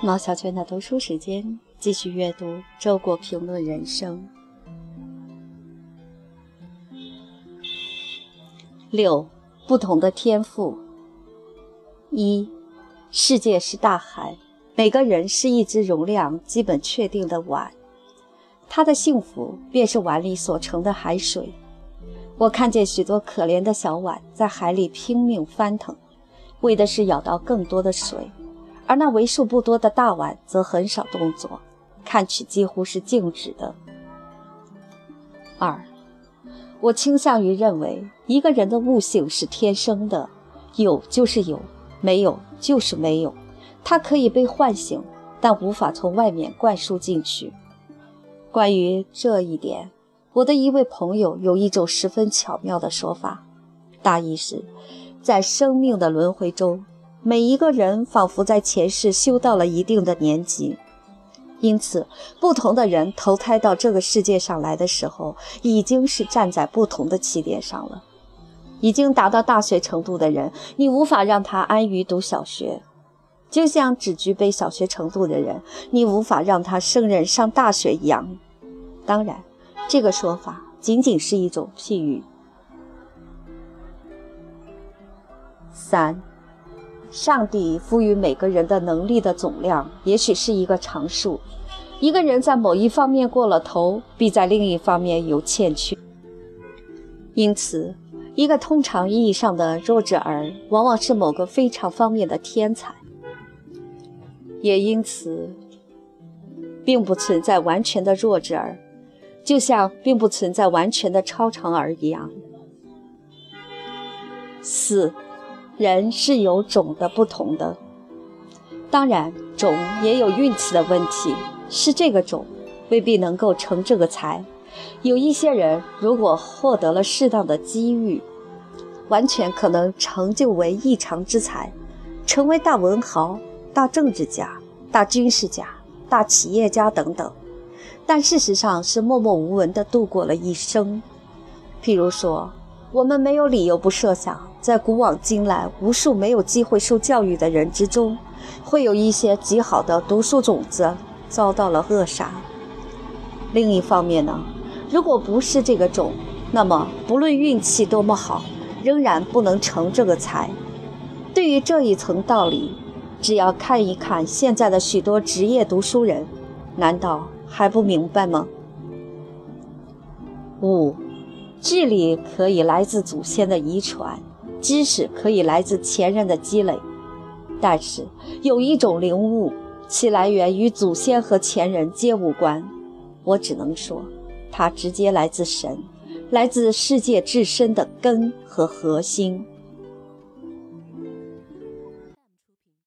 毛小娟的读书时间，继续阅读《周国评论人生》六不同的天赋。一，世界是大海，每个人是一只容量基本确定的碗，他的幸福便是碗里所盛的海水。我看见许多可怜的小碗在海里拼命翻腾，为的是舀到更多的水。而那为数不多的大碗则很少动作，看去几乎是静止的。二，我倾向于认为，一个人的悟性是天生的，有就是有，没有就是没有。它可以被唤醒，但无法从外面灌输进去。关于这一点，我的一位朋友有一种十分巧妙的说法，大意是，在生命的轮回中。每一个人仿佛在前世修到了一定的年纪，因此，不同的人投胎到这个世界上来的时候，已经是站在不同的起点上了。已经达到大学程度的人，你无法让他安于读小学；就像只具备小学程度的人，你无法让他胜任上大学一样。当然，这个说法仅仅是一种譬喻。三。上帝赋予每个人的能力的总量，也许是一个常数。一个人在某一方面过了头，必在另一方面有欠缺。因此，一个通常意义上的弱智儿，往往是某个非常方面的天才。也因此，并不存在完全的弱智儿，就像并不存在完全的超常儿一样。四。人是有种的不同的，当然种也有运气的问题，是这个种未必能够成这个才。有一些人如果获得了适当的机遇，完全可能成就为异常之才，成为大文豪、大政治家、大军事家、大企业家等等。但事实上是默默无闻地度过了一生。譬如说。我们没有理由不设想，在古往今来无数没有机会受教育的人之中，会有一些极好的读书种子遭到了扼杀。另一方面呢，如果不是这个种，那么不论运气多么好，仍然不能成这个才。对于这一层道理，只要看一看现在的许多职业读书人，难道还不明白吗？五。智力可以来自祖先的遗传，知识可以来自前人的积累，但是有一种灵悟，其来源与祖先和前人皆无关。我只能说，它直接来自神，来自世界至深的根和核心。